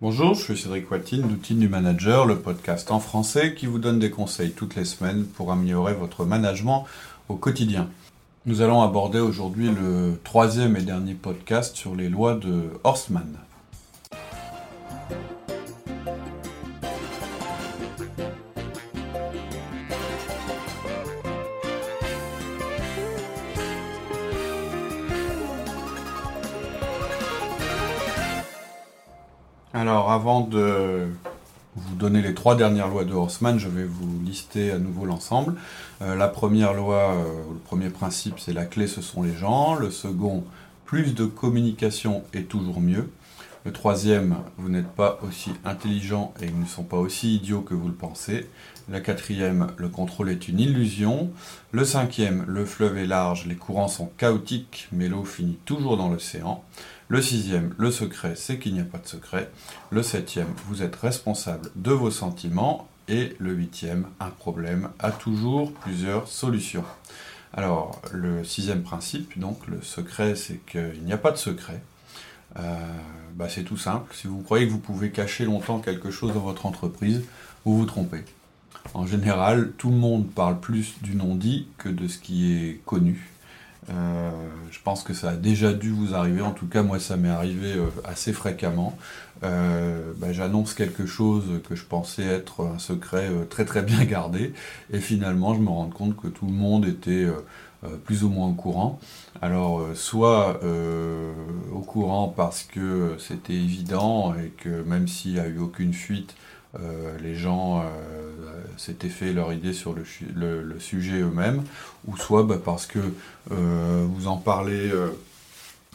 Bonjour, je suis Cédric Watine d'Outils du Manager, le podcast en français qui vous donne des conseils toutes les semaines pour améliorer votre management au quotidien. Nous allons aborder aujourd'hui le troisième et dernier podcast sur les lois de Horstman. Avant de vous donner les trois dernières lois de Horstman, je vais vous lister à nouveau l'ensemble. Euh, la première loi, euh, le premier principe, c'est la clé, ce sont les gens. Le second, plus de communication est toujours mieux. Le troisième, vous n'êtes pas aussi intelligent et ils ne sont pas aussi idiots que vous le pensez. La quatrième, le contrôle est une illusion. Le cinquième, le fleuve est large, les courants sont chaotiques, mais l'eau finit toujours dans l'océan. Le sixième, le secret, c'est qu'il n'y a pas de secret. Le septième, vous êtes responsable de vos sentiments. Et le huitième, un problème a toujours plusieurs solutions. Alors, le sixième principe, donc le secret, c'est qu'il n'y a pas de secret. Euh, bah, c'est tout simple. Si vous croyez que vous pouvez cacher longtemps quelque chose dans votre entreprise, vous vous trompez. En général, tout le monde parle plus du non-dit que de ce qui est connu. Euh, je pense que ça a déjà dû vous arriver, en tout cas moi ça m'est arrivé euh, assez fréquemment. Euh, bah, j'annonce quelque chose que je pensais être un secret très très bien gardé, et finalement je me rends compte que tout le monde était plus ou moins au courant. Alors soit au courant parce que c'était évident et que même s'il n'y a eu aucune fuite, les gens euh, s'étaient fait leur idée sur le, sujet eux-mêmes, ou soit bah, parce que euh, vous en parlez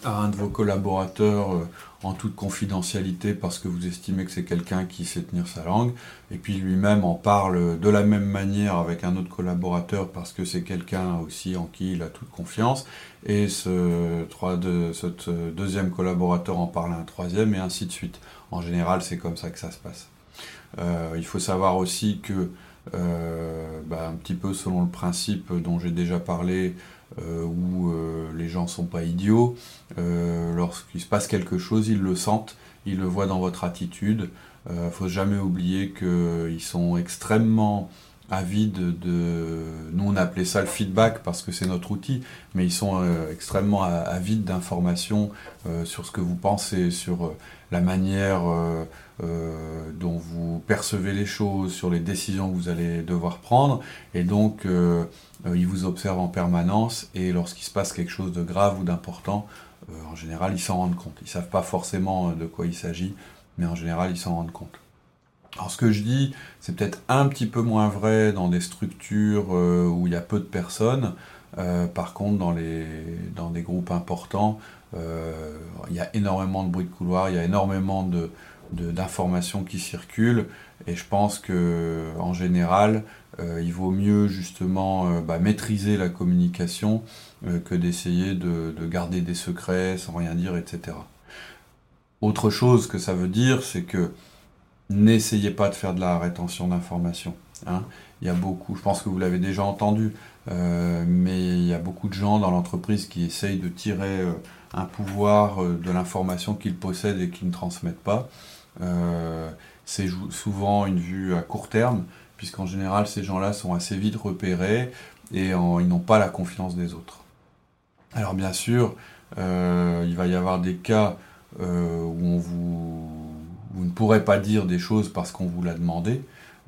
à un de vos collaborateurs en toute confidentialité parce que vous estimez que c'est quelqu'un qui sait tenir sa langue, et puis lui-même en parle de la même manière avec un autre collaborateur parce que c'est quelqu'un aussi en qui il a toute confiance, et ce, ce deuxième collaborateur en parle à un troisième, et ainsi de suite. En général, c'est comme ça que ça se passe. Euh, il faut savoir aussi que, euh, bah, un petit peu selon le principe dont j'ai déjà parlé, euh, où les gens sont pas idiots, lorsqu'il se passe quelque chose, ils le sentent, ils le voient dans votre attitude. Il ne faut jamais oublier qu'ils sont extrêmement avides de... Nous, on appelait ça le feedback parce que c'est notre outil, mais ils sont extrêmement avides d'informations sur ce que vous pensez, sur la manière dont vous percevez les choses, sur les décisions que vous allez devoir prendre. Et donc, ils vous observent en permanence et lorsqu'il se passe quelque chose de grave ou d'important, en général, ils s'en rendent compte. Ils ne savent pas forcément de quoi il s'agit, mais en général, ils s'en rendent compte. Alors ce que je dis, c'est peut-être un petit peu moins vrai dans des structures euh, où il y a peu de personnes. Euh, par contre, dans, les, dans des groupes importants, euh, il y a énormément de bruit de couloir, il y a énormément d'informations qui circulent. Et je pense que en général, il vaut mieux justement bah, maîtriser la communication que d'essayer de, de, garder des secrets sans rien dire, etc. Autre chose que ça veut dire, c'est que n'essayez pas de faire de la rétention d'informations. Hein. Il y a beaucoup, je pense que vous l'avez déjà entendu, euh, mais il y a beaucoup de gens dans l'entreprise qui essayent de tirer euh, un pouvoir euh, de l'information qu'ils possèdent et qu'ils ne transmettent pas. c'est souvent une vue à court terme, puisqu'en général ces gens-là sont assez vite repérés et ils n'ont pas la confiance des autres. Alors bien sûr, il va y avoir des cas où on vous ne pourrez pas dire des choses parce qu'on vous l'a demandé.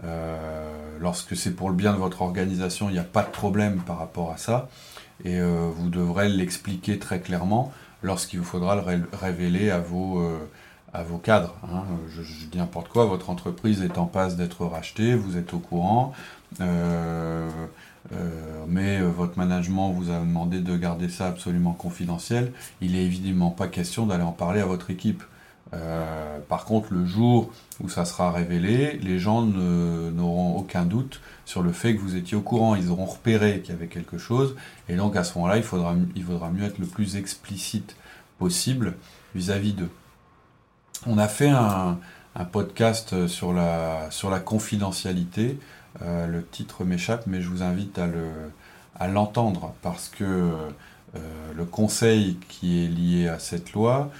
Euh, lorsque c'est pour le bien de votre organisation, il n'y a pas de problème par rapport à ça. Et euh, vous devrez l'expliquer très clairement lorsqu'il vous faudra le révéler à vos, euh, cadres. Hein. Je, dis n'importe quoi, votre entreprise est en passe d'être rachetée, vous êtes au courant, mais votre management vous a demandé de garder ça absolument confidentiel. Il n'est évidemment pas question d'aller en parler à votre équipe. Euh, par contre, le jour où ça sera révélé, les gens n'auront aucun doute sur le fait que vous étiez au courant. Ils auront repéré qu'il y avait quelque chose. Et donc, à ce moment-là, il faudra, mieux être le plus explicite possible vis-à-vis d'eux. On a fait un, podcast sur la, confidentialité. Euh, le titre m'échappe, mais je vous invite à l'entendre parce que le conseil qui est lié à cette loi,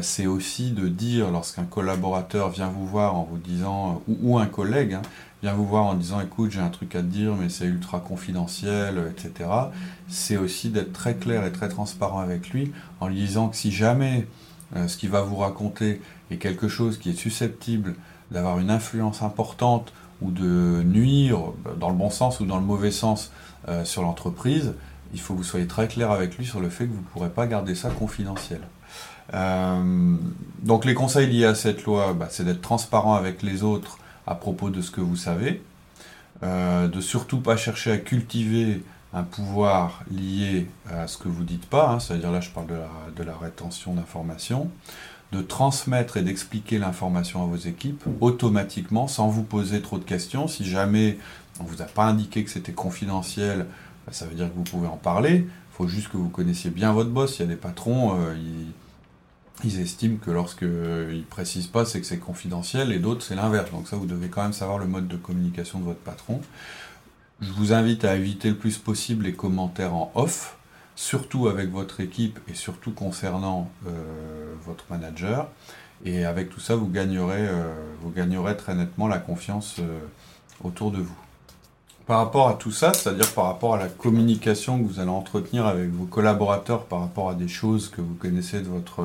c'est aussi de dire lorsqu'un collaborateur vient vous voir en vous disant, ou, un collègue, hein, vient vous voir en disant écoute j'ai un truc à te dire mais c'est ultra confidentiel, etc. C'est aussi d'être très clair et très transparent avec lui en lui disant que si jamais ce qu'il va vous raconter est quelque chose qui est susceptible d'avoir une influence importante ou de nuire, dans le bon sens ou dans le mauvais sens, euh, sur l'entreprise, il faut que vous soyez très clair avec lui sur le fait que vous ne pourrez pas garder ça confidentiel. Euh, donc les conseils liés à cette loi, bah, c'est d'être transparent avec les autres à propos de ce que vous savez, euh, de surtout pas chercher à cultiver un pouvoir lié à ce que vous dites pas, hein, c'est-à-dire là je parle de la, rétention d'informations, de transmettre et d'expliquer l'information à vos équipes automatiquement sans vous poser trop de questions. Si jamais on ne vous a pas indiqué que c'était confidentiel, bah, ça veut dire que vous pouvez en parler. Il faut juste que vous connaissiez bien votre boss. Il y a des patrons, euh, ils, estiment que lorsqu'ils euh, ne précisent pas, c'est que c'est confidentiel, et d'autres, c'est l'inverse. Donc ça, vous devez quand même savoir le mode de communication de votre patron. Je vous invite à éviter le plus possible les commentaires en off surtout avec votre équipe et surtout concernant euh, votre manager. Et avec tout ça, vous gagnerez, euh, vous gagnerez très nettement la confiance autour de vous. Par rapport à tout ça, c'est-à-dire par rapport à la communication que vous allez entretenir avec vos collaborateurs par rapport à des choses que vous connaissez de votre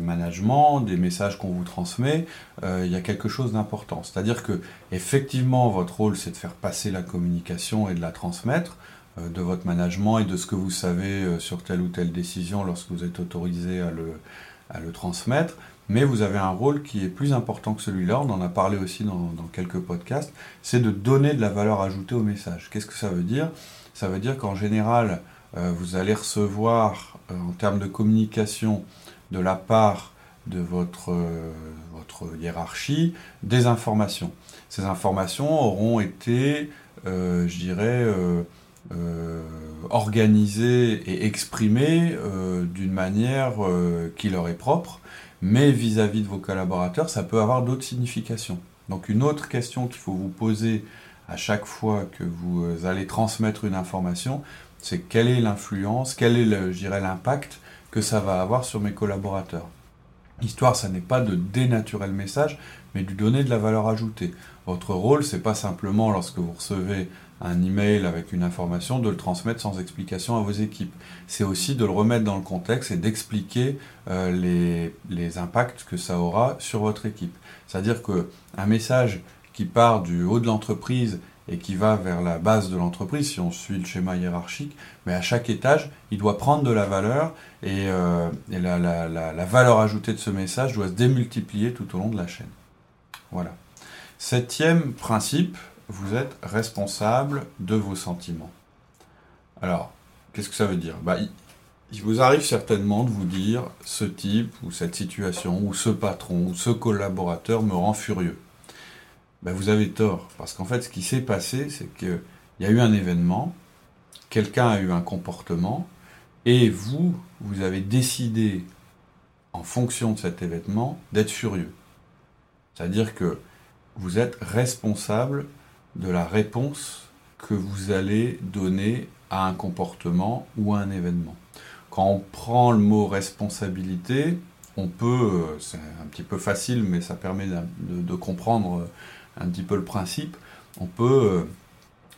management, des messages qu'on vous transmet, il y a quelque chose d'important. C'est-à-dire que effectivement, votre rôle, c'est de faire passer la communication et de la transmettre. Euh, de votre management et de ce que vous savez euh, sur telle ou telle décision lorsque vous êtes autorisé à le, à le transmettre. Mais vous avez un rôle qui est plus important que celui-là, on en a parlé aussi dans, quelques podcasts, c'est de donner de la valeur ajoutée au message. Qu'est-ce que ça veut dire? Ça veut dire qu'en général, euh, vous allez recevoir en termes de communication de la part de votre, votre hiérarchie des informations. Ces informations auront été, je dirais, euh, organisé et exprimé euh, d'une manière euh, qui leur est propre, mais vis-à-vis de vos collaborateurs, ça peut avoir d'autres significations. Donc une autre question qu'il faut vous poser à chaque fois que vous allez transmettre une information, c'est quelle est l'influence, quel est, je dirais, l'impact que ça va avoir sur mes collaborateurs. L'histoire, ça n'est pas de dénaturer le message, mais de lui donner de la valeur ajoutée. Votre rôle, c'est pas simplement lorsque vous recevez un email avec une information, de le transmettre sans explication à vos équipes. C'est aussi de le remettre dans le contexte et d'expliquer euh, les, les, impacts que ça aura sur votre équipe. C'est-à-dire qu'un message qui part du haut de l'entreprise et qui va vers la base de l'entreprise, si on suit le schéma hiérarchique, mais à chaque étage, il doit prendre de la valeur et, euh, la valeur ajoutée de ce message doit se démultiplier tout au long de la chaîne. Voilà. Septième principe, vous êtes responsable de vos sentiments. Alors, qu'est-ce que ça veut dire? Bah, il, vous arrive certainement de vous dire ce type ou cette situation ou ce patron ou ce collaborateur me rend furieux. Bah, vous avez tort, parce qu'en fait, ce qui s'est passé, c'est qu'il y a eu un événement, quelqu'un a eu un comportement, et vous, vous avez décidé, en fonction de cet événement, d'être furieux. C'est-à-dire que vous êtes responsable de la réponse que vous allez donner à un comportement ou à un événement. Quand on prend le mot responsabilité, on peut, euh, c'est un petit peu facile, mais ça permet de, comprendre euh, un petit peu le principe, on peut euh,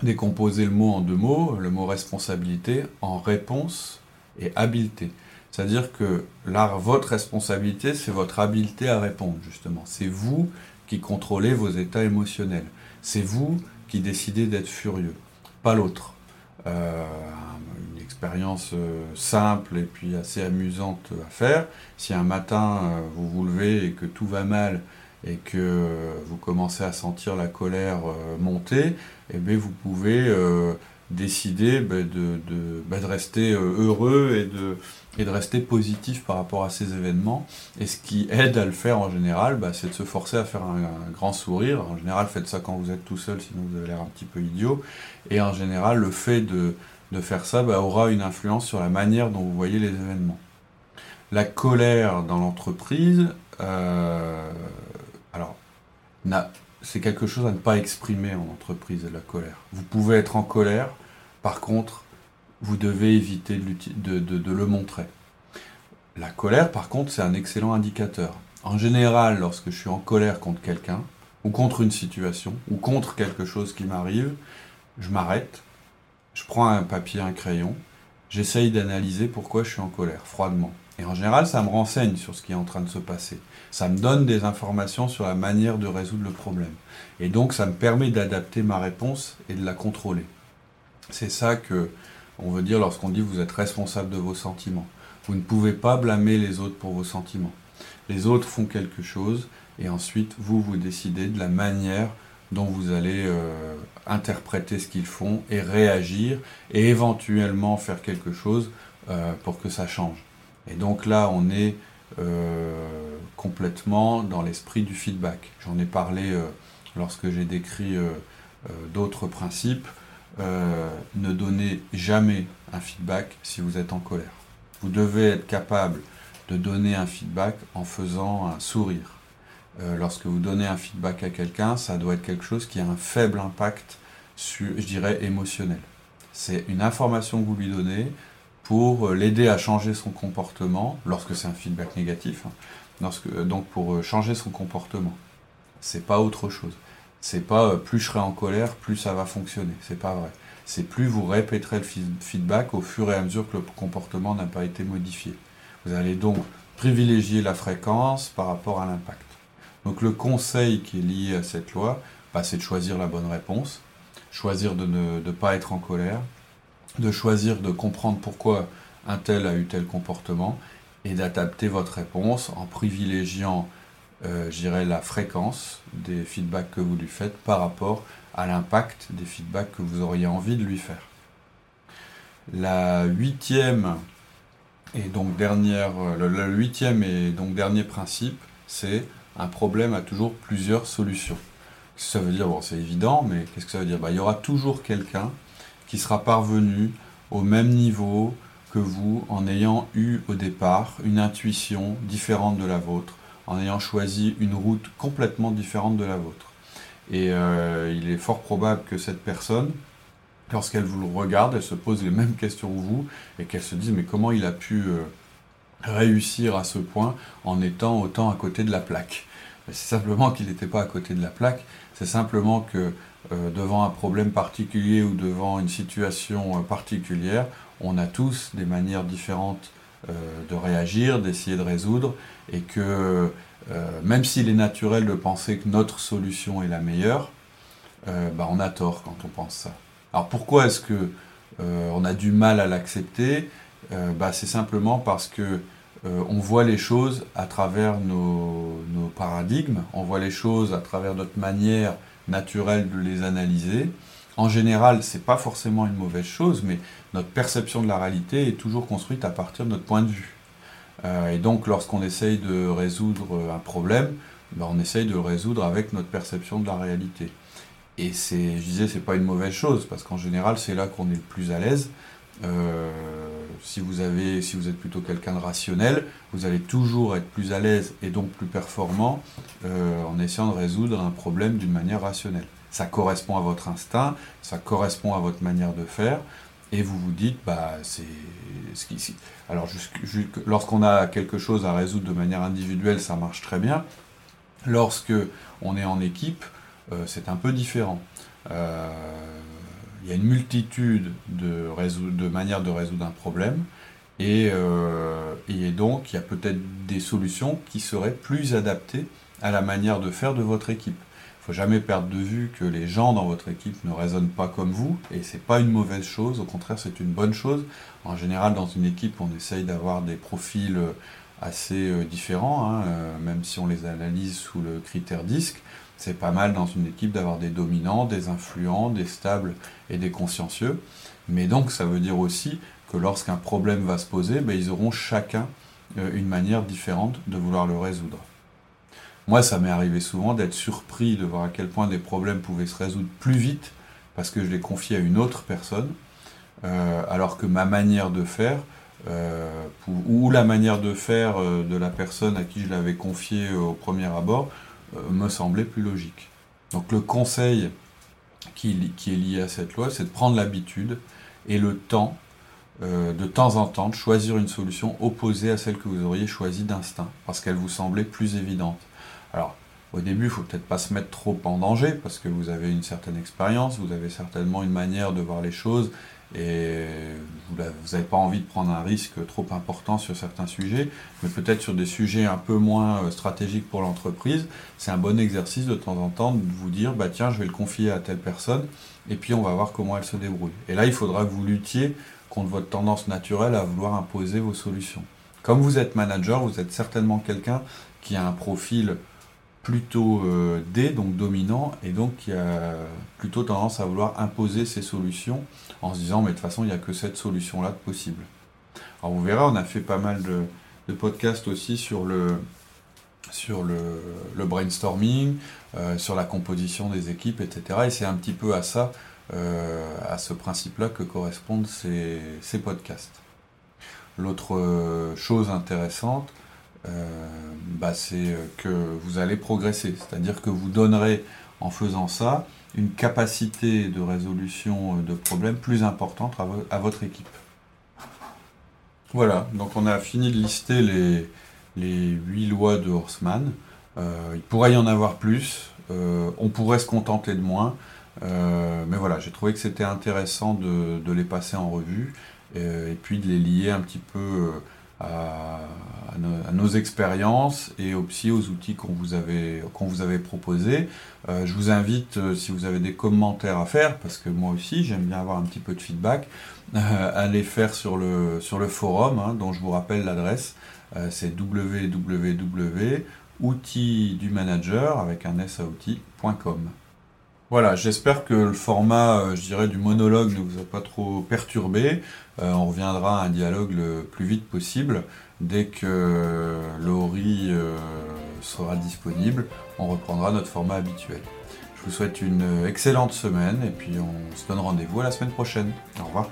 décomposer le mot en deux mots, le mot responsabilité en réponse et habileté. C'est-à-dire que là, votre responsabilité, c'est votre habileté à répondre, justement. C'est vous qui contrôlez vos états émotionnels. C'est vous qui décidez d'être furieux, pas l'autre. Euh, une expérience euh, simple et puis assez amusante à faire. Si un matin vous vous levez et que tout va mal et que vous commencez à sentir la colère monter, eh bien vous pouvez décider ben, de, ben, de, rester heureux et de, et de rester positif par rapport à ces événements. Et ce qui aide à le faire en général, bah, c'est de se forcer à faire un, grand sourire. En général, faites ça quand vous êtes tout seul, sinon vous avez l'air un petit peu idiot. Et en général, le fait de, de faire ça bah, aura une influence sur la manière dont vous voyez les événements. La colère dans l'entreprise, euh, alors, c'est quelque chose à ne pas exprimer en entreprise, la colère. Vous pouvez être en colère, par contre, vous devez éviter de, le montrer. La colère, par contre, c'est un excellent indicateur. En général, lorsque je suis en colère contre quelqu'un, ou contre une situation, ou contre quelque chose qui m'arrive, je m'arrête, je prends un papier, un crayon, j'essaye d'analyser pourquoi je suis en colère, froidement. Et en général, ça me renseigne sur ce qui est en train de se passer. Ça me donne des informations sur la manière de résoudre le problème. Et donc, ça me permet d'adapter ma réponse et de la contrôler. C'est ça que on veut dire lorsqu'on dit vous êtes responsable de vos sentiments. Vous ne pouvez pas blâmer les autres pour vos sentiments. Les autres font quelque chose et ensuite vous vous décidez de la manière dont vous allez euh, interpréter ce qu'ils font et réagir et éventuellement faire quelque chose euh, pour que ça change. Et donc là, on est euh, complètement dans l'esprit du feedback. J'en ai parlé lorsque j'ai décrit d'autres principes. ne donnez jamais un feedback si vous êtes en colère. Vous devez être capable de donner un feedback en faisant un sourire. Euh, lorsque vous donnez un feedback à quelqu'un, ça doit être quelque chose qui a un faible impact, sur, je dirais, émotionnel. C'est une information que vous lui donnez pour euh, l'aider à changer son comportement, lorsque c'est un feedback négatif, hein. euh, donc pour changer son comportement. C'est pas autre chose. C'est pas plus je serai en colère, plus ça va fonctionner. C'est pas vrai. C'est plus vous répéterez le feedback au fur et à mesure que le comportement n'a pas été modifié. Vous allez donc privilégier la fréquence par rapport à l'impact. Donc le conseil qui est lié à cette loi, bah, c'est de choisir la bonne réponse, choisir de ne pas être en colère, de choisir de comprendre pourquoi un tel a eu tel comportement et d'adapter votre réponse en privilégiant, euh, la fréquence des feedbacks que vous lui faites par rapport à l'impact des feedbacks que vous auriez envie de lui faire. La huitième et donc dernière, le huitième et donc dernier principe, c'est un problème a toujours plusieurs solutions. Ça veut dire, bon, c'est évident, mais qu'est-ce que ça veut dire? Bah, Il y aura toujours quelqu'un qui sera parvenu au même niveau que vous en ayant eu au départ une intuition différente de la vôtre, en ayant choisi une route complètement différente de la vôtre. Et euh, il est fort probable que cette personne, lorsqu'elle vous regarde, elle se pose les mêmes questions que vous et qu'elle se dise mais comment il a pu euh, réussir à ce point en étant autant à côté de la plaque? C'est simplement qu'il n'était pas à côté de la plaque, c'est simplement que devant un problème particulier ou devant une situation euh, particulière, on a tous des manières différentes euh, de réagir, d'essayer de résoudre, et que même s'il est naturel de penser que notre solution est la meilleure, bah, on a tort quand on pense ça. Alors pourquoi est-ce que on a du mal à l'accepter? Euh, bah, c'est simplement parce que euh, on voit les choses à travers nos, paradigmes, on voit les choses à travers notre manière naturelle de les analyser. En général, ce n'est pas forcément une mauvaise chose, mais notre perception de la réalité est toujours construite à partir de notre point de vue. Euh, et donc, lorsqu'on essaye de résoudre un problème, bah, on essaye de le résoudre avec notre perception de la réalité. Et c'est, je disais, c'est pas une mauvaise chose, parce qu'en général, c'est là qu'on est le plus à l'aise. Euh, si vous, avez, si vous êtes plutôt quelqu'un de rationnel, vous allez toujours être plus à l'aise et donc plus performant euh, en essayant de résoudre un problème d'une manière rationnelle. Ça correspond à votre instinct, ça correspond à votre manière de faire, et vous vous dites, bah, c'est ce qui. Alors, lorsqu'on a quelque chose à résoudre de manière individuelle, ça marche très bien. Lorsque on est en équipe, euh, c'est un peu différent. Il y a une multitude de, de manières de résoudre un problème. Euh, et, donc, il y a peut-être des solutions qui seraient plus adaptées à la manière de faire de votre équipe. Il ne faut jamais perdre de vue que les gens dans votre équipe ne raisonnent pas comme vous, et ce n'est pas une mauvaise chose, au contraire, c'est une bonne chose. En général, dans une équipe, on essaye d'avoir des profils assez euh, différents, hein, euh, même si on les analyse sous le critère disque c'est pas mal dans une équipe d'avoir des dominants, des influents, des stables et des consciencieux. Mais donc ça veut dire aussi que lorsqu'un problème va se poser, ben, ils auront chacun euh, une manière différente de vouloir le résoudre. Moi, ça m'est arrivé souvent d'être surpris de voir à quel point des problèmes pouvaient se résoudre plus vite parce que je les confiais à une autre personne, alors que ma manière de faire, euh, ou la manière de faire de la personne à qui je l'avais confié au premier abord, euh, me semblait plus logique. Donc le conseil qui, est lié à cette loi, c'est de prendre l'habitude et le temps de temps en temps de choisir une solution opposée à celle que vous auriez choisie d'instinct, parce qu'elle vous semblait plus évidente. Alors, au début, il ne faut peut-être pas se mettre trop en danger, parce que vous avez une certaine expérience, vous avez certainement une manière de voir les choses, et vous n'avez pas envie de prendre un risque trop important sur certains sujets, mais peut-être sur des sujets un peu moins euh, stratégiques pour l'entreprise, c'est un bon exercice de temps en temps de vous dire, bah tiens, je vais le confier à telle personne, et puis on va voir comment elle se débrouille. Et là, il faudra que vous luttiez contre votre tendance naturelle à vouloir imposer vos solutions. Comme vous êtes manager, vous êtes certainement quelqu'un qui a un profil plutôt euh, D, donc dominant, et donc qui a plutôt tendance à vouloir imposer ses solutions en se disant mais de toute façon il n'y a que cette solution-là possible. Alors vous verrez, on a fait pas mal de, podcasts aussi sur le, sur le, brainstorming, euh, sur la composition des équipes, etc. Et c'est un petit peu à ça, euh, à ce principe-là que correspondent ces, podcasts. L'autre chose intéressante, bah, c'est que vous allez progresser. C'est-à-dire que vous donnerez, en faisant ça, une capacité de résolution de problèmes plus importante à, votre équipe. Voilà, donc on a fini de lister les, les 8 lois de Horseman. Euh, il pourrait y en avoir plus, euh, on pourrait se contenter de moins, mais voilà, j'ai trouvé que c'était intéressant de, les passer en revue et puis de les lier un petit peu à, nos, expériences et aussi aux outils qu'on vous avait, qu'on vous avait proposés. Euh, je vous invite, euh, si vous avez des commentaires à faire, parce que moi aussi j'aime bien avoir un petit peu de feedback, euh, à les faire sur le, sur le forum, hein, dont je vous rappelle l'adresse, c'est www.outildumanager avec un s Voilà, j'espère que le format, je dirais, du monologue ne vous a pas trop perturbé. on reviendra à un dialogue le plus vite possible. Dès que Laurie euh, sera disponible, on reprendra notre format habituel. Je vous souhaite une excellente semaine et puis on se donne rendez-vous à la semaine prochaine. Au revoir.